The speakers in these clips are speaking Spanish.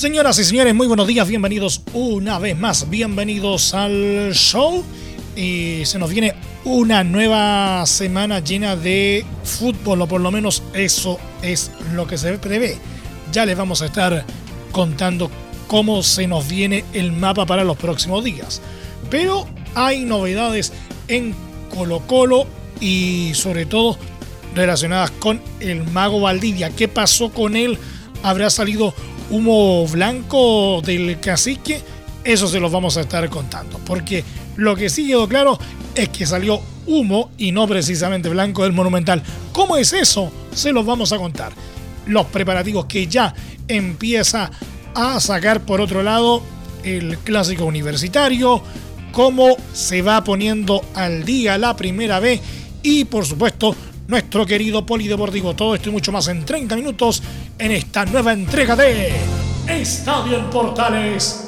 Señoras y señores, muy buenos días, bienvenidos una vez más, bienvenidos al show. Y se nos viene una nueva semana llena de fútbol, o por lo menos eso es lo que se prevé. Ya les vamos a estar contando cómo se nos viene el mapa para los próximos días. Pero hay novedades en Colo Colo y sobre todo relacionadas con el mago Valdivia. ¿Qué pasó con él? ¿Habrá salido humo blanco del cacique, eso se los vamos a estar contando. Porque lo que sí quedó claro es que salió humo y no precisamente blanco del Monumental. ¿Cómo es eso? Se los vamos a contar. Los preparativos que ya empieza a sacar por otro lado el clásico universitario, cómo se va poniendo al día la primera vez y por supuesto nuestro querido polideportivo. Todo esto y mucho más en 30 minutos en esta nueva entrega de Estadio en Portales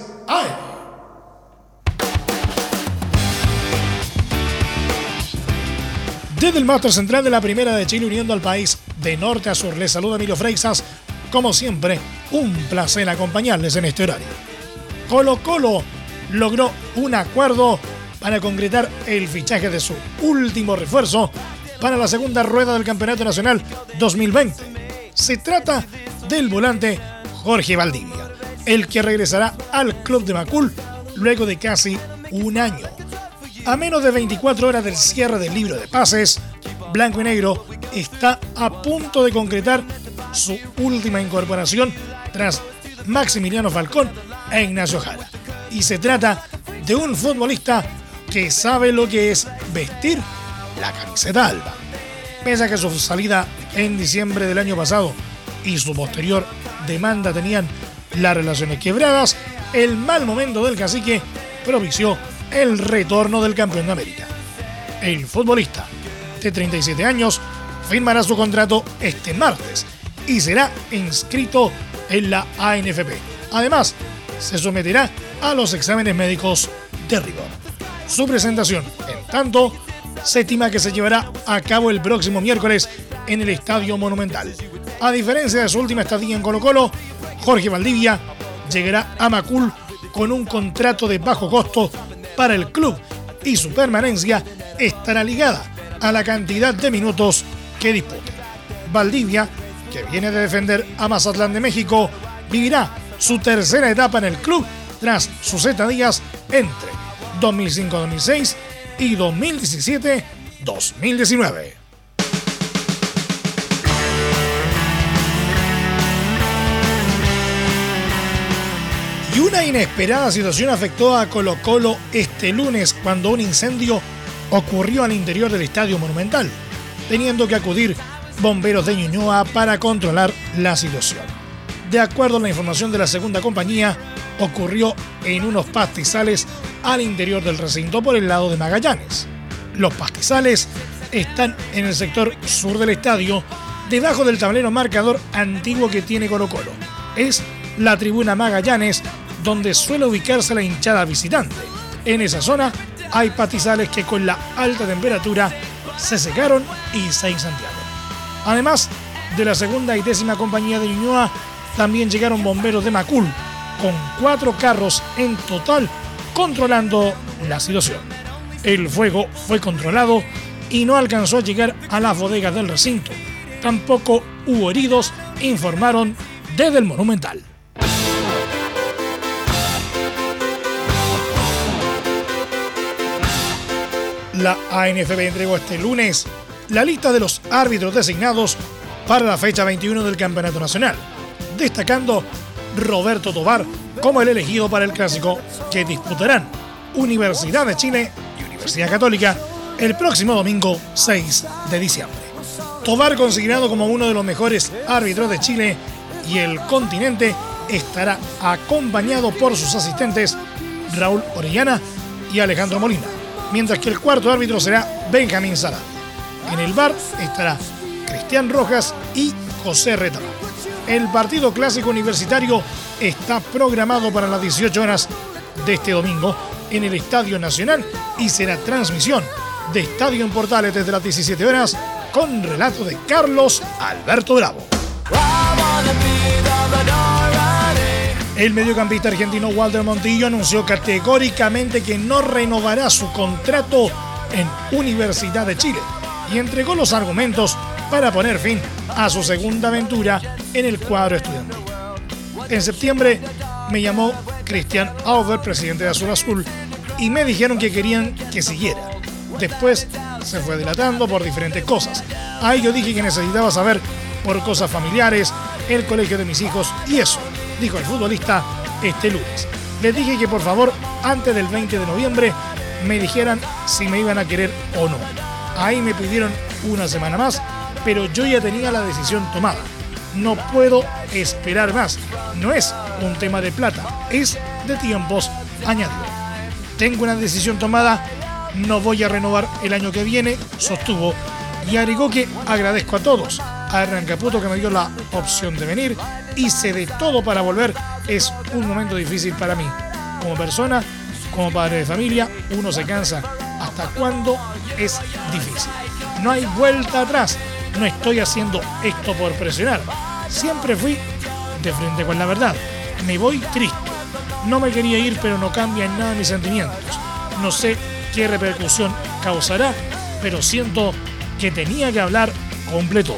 Desde el máster central de la Primera de Chile uniendo al país de norte a sur, les saluda Emilio Freixas. Como siempre, un placer acompañarles en este horario. Colo Colo logró un acuerdo para concretar el fichaje de su último refuerzo para la segunda rueda del Campeonato Nacional 2020. Se trata del volante Jorge Valdivia, el que regresará al club de Macul luego de casi un año. A menos de 24 horas del cierre del libro de pases, Blanco y Negro está a punto de concretar su última incorporación tras Maximiliano Falcón e Ignacio Jara. Y se trata de un futbolista que sabe lo que es vestir la camiseta alba. Pese a que su salida en diciembre del año pasado y su posterior demanda tenían las relaciones quebradas, el mal momento del cacique propició el retorno del campeón de América. El futbolista de 37 años firmará su contrato este martes y será inscrito en la ANFP. Además, se someterá a los exámenes médicos de rigor. Su presentación, en tanto, se estima que se llevará a cabo el próximo miércoles en el Estadio Monumental. A diferencia de su última estadía en Colo Colo, Jorge Valdivia llegará a Macul con un contrato de bajo costo para el club y su permanencia estará ligada a la cantidad de minutos que dispute. Valdivia, que viene de defender a Mazatlán de México, vivirá su tercera etapa en el club tras sus estadías entre 2005-2006 y 2017-2019. Y una inesperada situación afectó a Colo Colo este lunes cuando un incendio ocurrió al interior del Estadio Monumental, teniendo que acudir bomberos de Ñuñoa para controlar la situación. De acuerdo a la información de la segunda compañía, ocurrió en unos pastizales al interior del recinto por el lado de Magallanes. Los pastizales están en el sector sur del estadio, debajo del tablero marcador antiguo que tiene Colo Colo. Es la tribuna Magallanes, donde suele ubicarse la hinchada visitante. En esa zona hay pastizales que con la alta temperatura se secaron y se incendiaron. Además de la segunda y décima compañía de Ñuñoa, también llegaron bomberos de Macul, con cuatro carros en total controlando la situación. El fuego fue controlado y no alcanzó a llegar a las bodegas del recinto. Tampoco hubo heridos, informaron desde el Monumental. La ANFB entregó este lunes la lista de los árbitros designados para la fecha 21 del Campeonato Nacional, destacando Roberto Tobar como el elegido para el clásico que disputarán Universidad de Chile y Universidad Católica el próximo domingo 6 de diciembre. Tobar considerado como uno de los mejores árbitros de Chile y el continente estará acompañado por sus asistentes Raúl Orellana y Alejandro Molina, mientras que el cuarto árbitro será Benjamín Sara. En el bar estará Cristian Rojas y José Reta. El partido clásico universitario está programado para las 18 horas de este domingo en el Estadio Nacional y será transmisión de Estadio en Portales desde las 17 horas con relato de Carlos Alberto Bravo. El mediocampista argentino Walter Montillo anunció categóricamente que no renovará su contrato en Universidad de Chile y entregó los argumentos para poner fin a su segunda aventura en el cuadro estudiantil. En septiembre me llamó Cristian Auber, presidente de Azul Azul, y me dijeron que querían que siguiera. Después se fue dilatando por diferentes cosas. Ahí yo dije que necesitaba saber por cosas familiares, el colegio de mis hijos y eso, dijo el futbolista este lunes. Les dije que por favor, antes del 20 de noviembre, me dijeran si me iban a querer o no. Ahí me pidieron una semana más, pero yo ya tenía la decisión tomada. No puedo esperar más. No es un tema de plata, es de tiempos, añadió. Tengo una decisión tomada, no voy a renovar el año que viene, sostuvo, y agregó que agradezco a todos, a Hernán que me dio la opción de venir, hice de todo para volver, es un momento difícil para mí. Como persona, como padre de familia, uno se cansa. ¿Hasta cuándo es difícil? No hay vuelta atrás. No estoy haciendo esto por presionar. Siempre fui de frente con la verdad. Me voy triste. No me quería ir, pero no cambia en nada mis sentimientos. No sé qué repercusión causará, pero siento que tenía que hablar completo.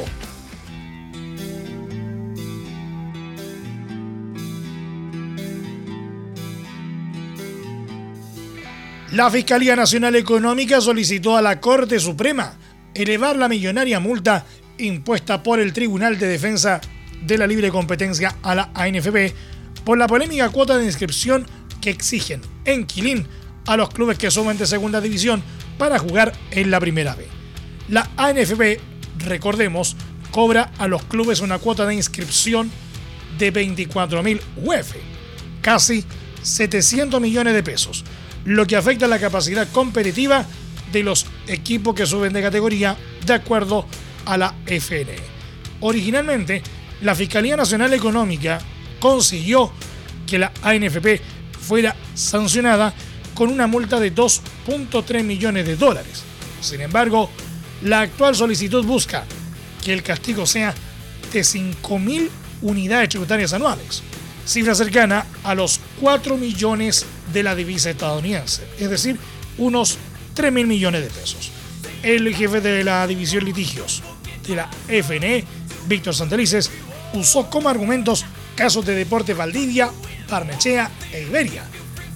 La Fiscalía Nacional Económica solicitó a la Corte Suprema elevar la millonaria multa impuesta por el Tribunal de Defensa de la Libre Competencia a la ANFP por la polémica cuota de inscripción que exigen en Quilín a los clubes que suben de segunda división para jugar en la primera B. La ANFP, recordemos, cobra a los clubes una cuota de inscripción de 24.000 UF, casi 700 millones de pesos, lo que afecta la capacidad competitiva de los equipos que suben de categoría de acuerdo a la FNE. Originalmente, la Fiscalía Nacional Económica consiguió que la ANFP fuera sancionada con una multa de 2.3 millones de dólares. Sin embargo, la actual solicitud busca que el castigo sea de 5.000 unidades tributarias anuales, cifra cercana a los 4 millones de la divisa estadounidense, es decir, unos 3 mil millones de pesos. El jefe de la división litigios de la FNE, Víctor Santelices, usó como argumentos casos de Deporte Valdivia, Parnechea e Iberia,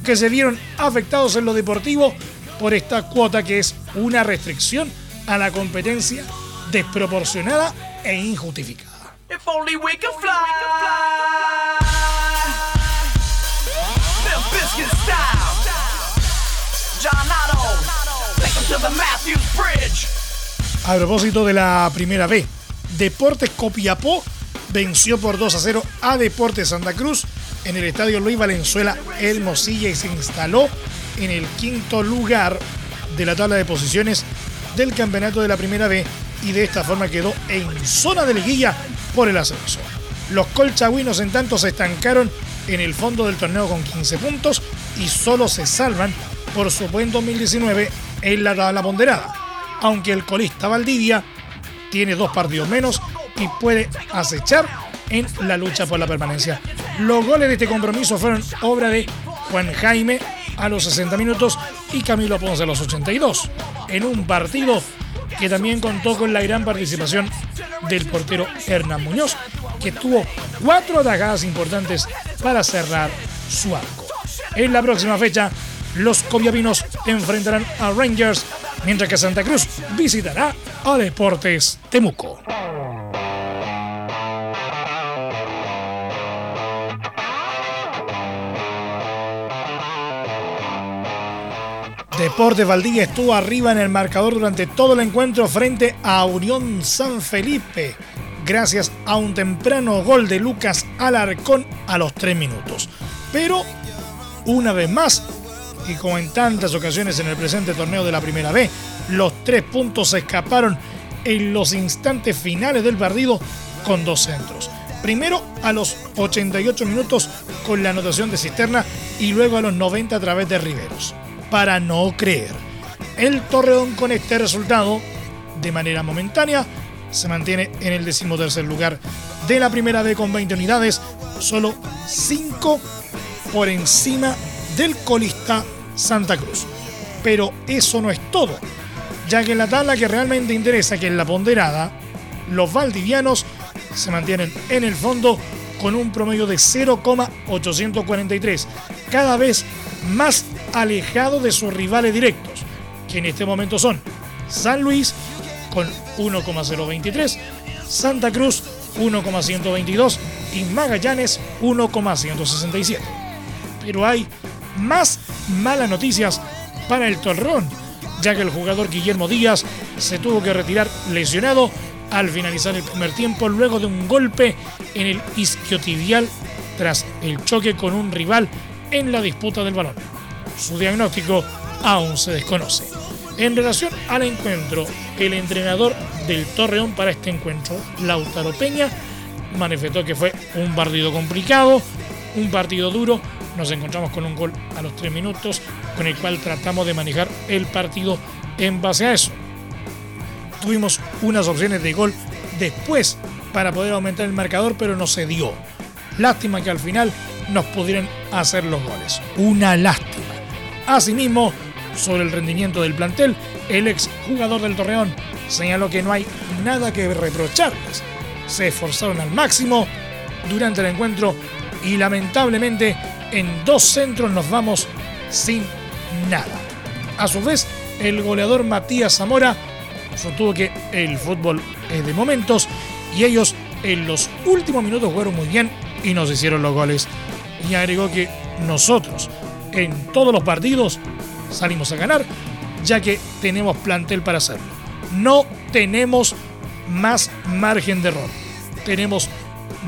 que se vieron afectados en lo deportivo por esta cuota que es una restricción a la competencia desproporcionada e injustificada. A propósito de la primera B, Deportes Copiapó venció por 2 a 0 a Deportes Santa Cruz en el estadio Luis Valenzuela Hermosilla y se instaló en el quinto lugar de la tabla de posiciones del campeonato de la primera B y de esta forma quedó en zona de liguilla por el ascenso. Los colchagüinos en tanto se estancaron en el fondo del torneo con 15 puntos y solo se salvan por su buen 2019 en la tabla ponderada, aunque el colista Valdivia tiene dos partidos menos y puede acechar en la lucha por la permanencia. Los goles de este compromiso fueron obra de Juan Jaime a los 60 minutos y Camilo Ponce a los 82, en un partido que también contó con la gran participación del portero Hernán Muñoz, que tuvo cuatro atajadas importantes para cerrar su arco. En la próxima fecha los coviavinos enfrentarán a Rangers, mientras que Santa Cruz visitará a Deportes Temuco. Deportes Valdivia estuvo arriba en el marcador durante todo el encuentro frente a Unión San Felipe. gracias a un temprano gol de Lucas Alarcón a los 3 minutos. Pero, una vez más, y como en tantas ocasiones en el presente torneo de la Primera B, los tres puntos se escaparon en los instantes finales del partido con dos centros. Primero a los 88 minutos con la anotación de Cisterna y luego a los 90 a través de Riveros. Para no creer, el Torreón con este resultado, de manera momentánea, se mantiene en el decimotercer lugar de la primera B con 20 unidades, solo 5 por encima del colista Santa Cruz. Pero eso no es todo, ya que en la tabla que realmente interesa, que es la ponderada, los valdivianos se mantienen en el fondo con un promedio de 0,843, cada vez más alejado de sus rivales directos, que en este momento son San Luis con 1,023, Santa Cruz 1,122 y Magallanes 1,167. Pero hay más malas noticias para el Torrón, ya que el jugador Guillermo Díaz se tuvo que retirar lesionado al finalizar el primer tiempo luego de un golpe en el isquiotibial tras el choque con un rival en la disputa del balón. Su diagnóstico aún se desconoce. En relación al encuentro, el entrenador del Torreón para este encuentro, Lautaro Peña, manifestó que fue un partido complicado, un partido duro. Nos encontramos con un gol a los tres minutos, con el cual tratamos de manejar el partido en base a eso tuvimos unas opciones de gol después para poder aumentar el marcador, pero no se dio. Lástima que al final nos pudieran hacer los goles. Una lástima. Asimismo, sobre el rendimiento del plantel, el ex jugador del Torreón señaló que no hay nada que reprocharles. Se esforzaron al máximo durante el encuentro y lamentablemente en dos centros nos vamos sin nada. A su vez, el goleador Matías Zamora sostuvo que el fútbol es de momentos y ellos en los últimos minutos jugaron muy bien y nos hicieron los goles. Y agregó que nosotros en todos los partidos salimos a ganar ya que tenemos plantel para hacerlo. No tenemos más margen de error. Tenemos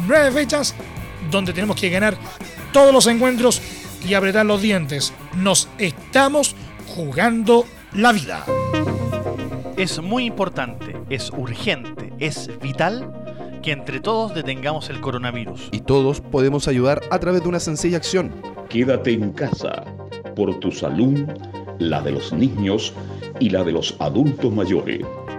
nueve fechas donde tenemos que ganar todos los encuentros y apretar los dientes. Nos estamos jugando la vida es muy importante, es urgente, es vital que entre todos detengamos el coronavirus. Y todos podemos ayudar a través de una sencilla acción. Quédate en casa por tu salud, la de los niños y la de los adultos mayores.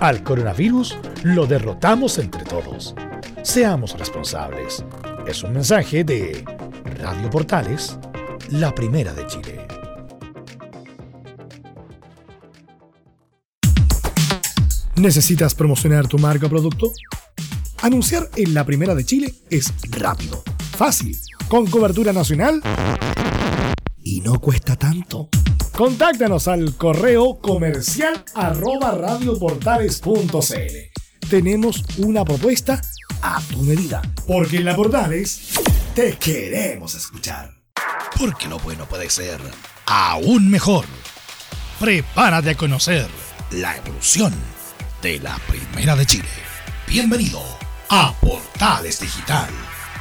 al coronavirus lo derrotamos entre todos. Seamos responsables. Es un mensaje de Radio Portales, la primera de Chile. ¿Necesitas promocionar tu marca o producto? Anunciar en la primera de Chile es rápido, fácil, con cobertura nacional y no cuesta tanto. Contáctanos al correo comercial arroba radioportales.cl. Tenemos una propuesta a tu medida, porque en la Portales te queremos escuchar. Porque lo bueno puede ser aún mejor. Prepárate a conocer la evolución de la Primera de Chile. Bienvenido a Portales Digital.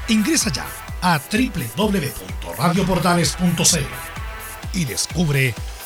Ingresa ya a www.radioportales.cl y descubre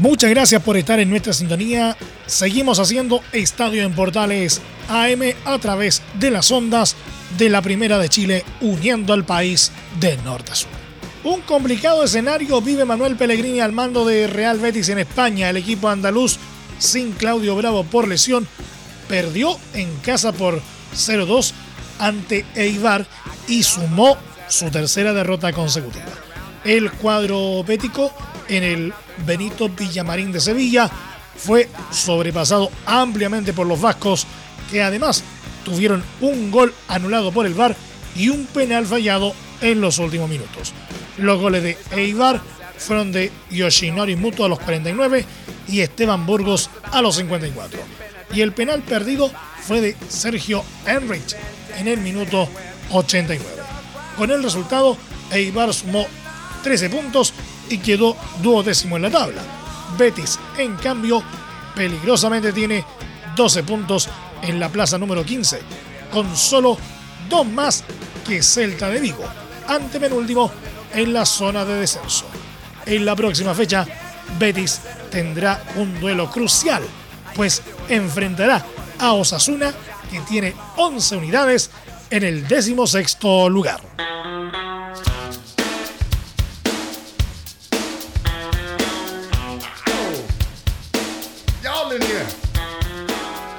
Muchas gracias por estar en nuestra sintonía. Seguimos haciendo Estadio en Portales AM a través de las ondas de la Primera de Chile, uniendo al país de norte a sur. Un complicado escenario vive Manuel Pellegrini al mando de Real Betis en España. El equipo andaluz, sin Claudio Bravo por lesión, perdió en casa por 0-2 ante Eibar y sumó su tercera derrota consecutiva. El cuadro bético en el Benito Villamarín de Sevilla fue sobrepasado ampliamente por los vascos, que además tuvieron un gol anulado por el VAR y un penal fallado en los últimos minutos. Los goles de Eibar fueron de Yoshinori Muto a los 49 y Esteban Burgos a los 54. Y el penal perdido fue de Sergio Enrich en el minuto 89. Con el resultado, Eibar sumó 13 puntos y quedó duodécimo en la tabla. Betis, en cambio, peligrosamente tiene 12 puntos en la plaza número 15, con solo dos más que Celta de Vigo, ante penúltimo en la zona de descenso. En la próxima fecha, Betis tendrá un duelo crucial, pues enfrentará a Osasuna, que tiene 11 unidades en el décimo sexto lugar.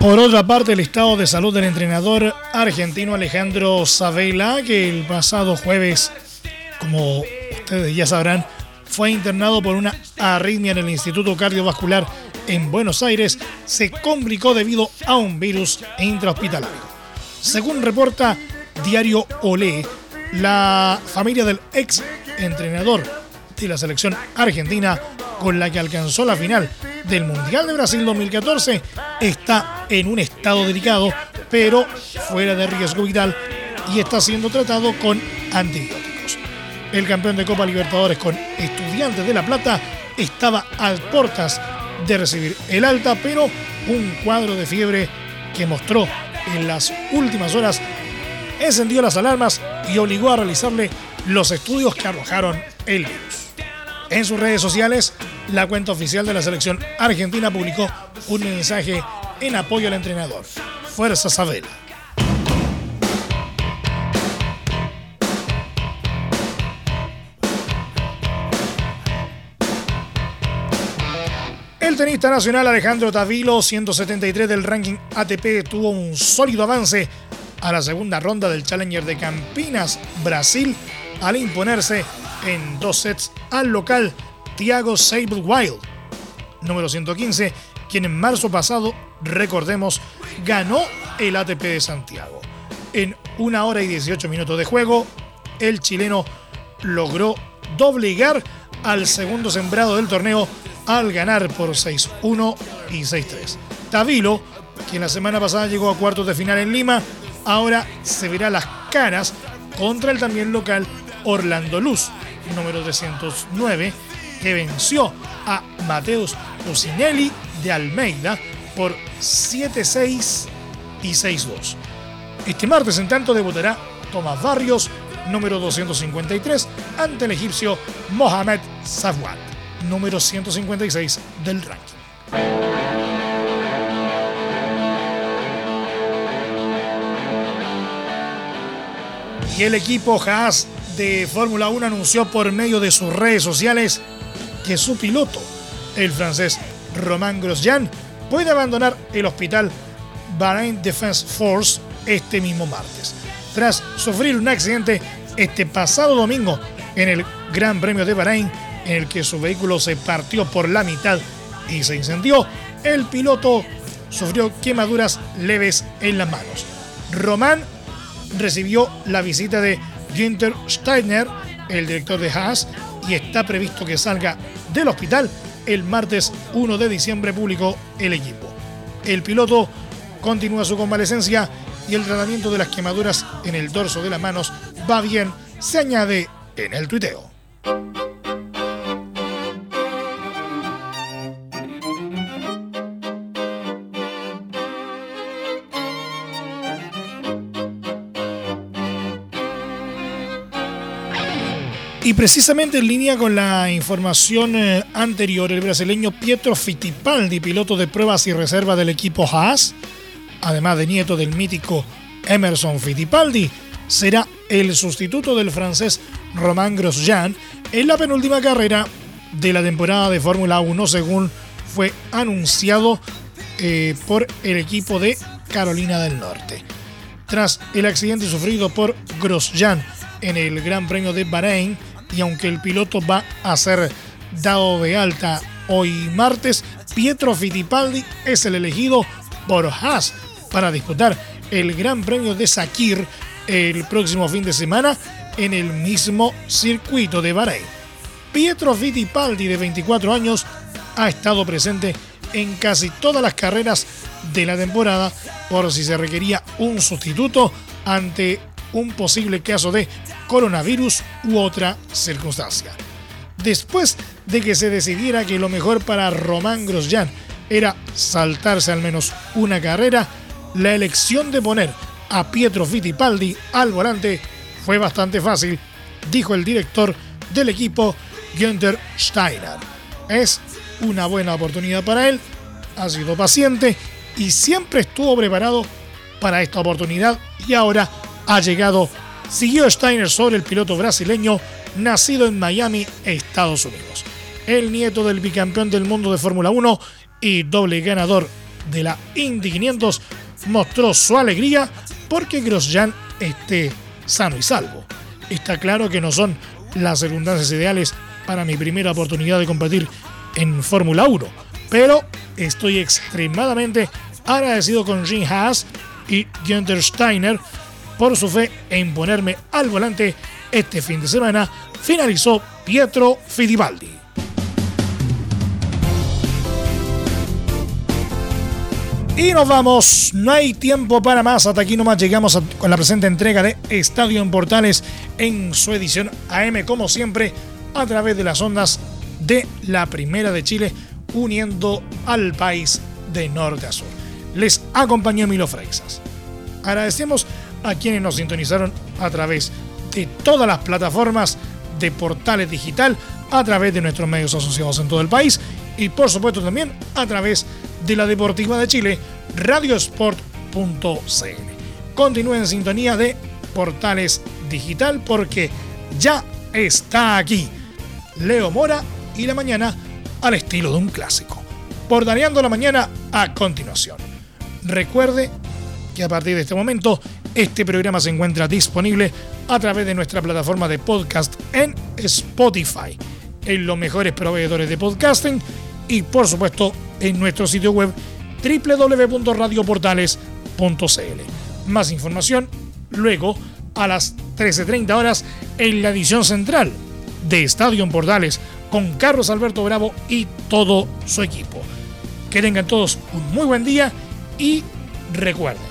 Por otra parte, el estado de salud del entrenador argentino Alejandro Sabela, que el pasado jueves, como ustedes ya sabrán, fue internado por una arritmia en el Instituto Cardiovascular en Buenos Aires, se complicó debido a un virus intrahospitalario. Según reporta Diario Olé, la familia del ex entrenador de la selección argentina con la que alcanzó la final del Mundial de Brasil 2014 está en un estado delicado, pero fuera de riesgo vital y está siendo tratado con antibióticos. El campeón de Copa Libertadores con Estudiantes de La Plata estaba a puertas de recibir el alta, pero un cuadro de fiebre que mostró en las últimas horas encendió las alarmas y obligó a realizarle los estudios que arrojaron el virus. En sus redes sociales, la cuenta oficial de la selección argentina publicó un mensaje en apoyo al entrenador. Fuerza Sabela. El tenista nacional Alejandro Tavilo, 173 del ranking ATP, tuvo un sólido avance a la segunda ronda del Challenger de Campinas, Brasil, al imponerse en dos sets al local Thiago Sable Wild, número 115, quien en marzo pasado, recordemos, ganó el ATP de Santiago. En una hora y 18 minutos de juego, el chileno logró doblegar al segundo sembrado del torneo al ganar por 6-1 y 6-3. Tavilo, quien la semana pasada llegó a cuartos de final en Lima, ahora se verá las caras contra el también local Orlando Luz, número 309, que venció a Mateus Lucinelli de Almeida por 7-6 y 6-2. Este martes, en tanto, debutará Tomás Barrios, número 253, ante el egipcio Mohamed Safwan, número 156 del ranking. Y el equipo Haas de Fórmula 1 anunció por medio de sus redes sociales que su piloto, el francés Romain Grosjean, puede abandonar el hospital Bahrain Defense Force este mismo martes, tras sufrir un accidente este pasado domingo en el Gran Premio de Bahrein, en el que su vehículo se partió por la mitad y se incendió. El piloto sufrió quemaduras leves en las manos. Román recibió la visita de Günther Steiner, el director de Haas, y está previsto que salga del hospital el martes 1 de diciembre, publicó el equipo. El piloto continúa su convalecencia y el tratamiento de las quemaduras en el dorso de las manos va bien, se añade en el tuiteo. Y precisamente en línea con la información eh, anterior, el brasileño Pietro Fittipaldi, piloto de pruebas y reserva del equipo Haas, además de nieto del mítico Emerson Fittipaldi, será el sustituto del francés Romain Grosjean en la penúltima carrera de la temporada de Fórmula 1, según fue anunciado eh, por el equipo de Carolina del Norte. Tras el accidente sufrido por Grosjean en el Gran Premio de Bahrein, y aunque el piloto va a ser dado de alta hoy martes, Pietro Fittipaldi es el elegido por Haas para disputar el Gran Premio de Sakir el próximo fin de semana en el mismo circuito de Bahrein. Pietro Fittipaldi, de 24 años, ha estado presente en casi todas las carreras de la temporada por si se requería un sustituto ante un posible caso de coronavirus u otra circunstancia. Después de que se decidiera que lo mejor para Román Grosjean era saltarse al menos una carrera, la elección de poner a Pietro Fittipaldi al volante fue bastante fácil, dijo el director del equipo Günther Steiner. Es una buena oportunidad para él, ha sido paciente y siempre estuvo preparado para esta oportunidad y ahora ha llegado, siguió Steiner sobre el piloto brasileño nacido en Miami, Estados Unidos. El nieto del bicampeón del mundo de Fórmula 1 y doble ganador de la Indy 500 mostró su alegría porque Grosjean esté sano y salvo. Está claro que no son las circunstancias ideales para mi primera oportunidad de competir en Fórmula 1, pero estoy extremadamente agradecido con Jim Haas y Günther Steiner por su fe en ponerme al volante este fin de semana, finalizó Pietro Fittipaldi. Y nos vamos, no hay tiempo para más, hasta aquí nomás llegamos con la presente entrega de Estadio en Portales en su edición AM como siempre a través de las ondas de la Primera de Chile uniendo al país de norte a sur. Les acompañó Milo Freixas. Agradecemos a quienes nos sintonizaron a través de todas las plataformas de portales digital, a través de nuestros medios asociados en todo el país y por supuesto también a través de la Deportiva de Chile, radiosport.cl. Continúen en sintonía de Portales Digital porque ya está aquí Leo Mora y la mañana al estilo de un clásico. Portaneando la mañana a continuación. Recuerde que a partir de este momento este programa se encuentra disponible a través de nuestra plataforma de podcast en Spotify, en los mejores proveedores de podcasting y por supuesto en nuestro sitio web www.radioportales.cl. Más información luego a las 13.30 horas en la edición central de Estadio en Portales con Carlos Alberto Bravo y todo su equipo. Que tengan todos un muy buen día y recuerden,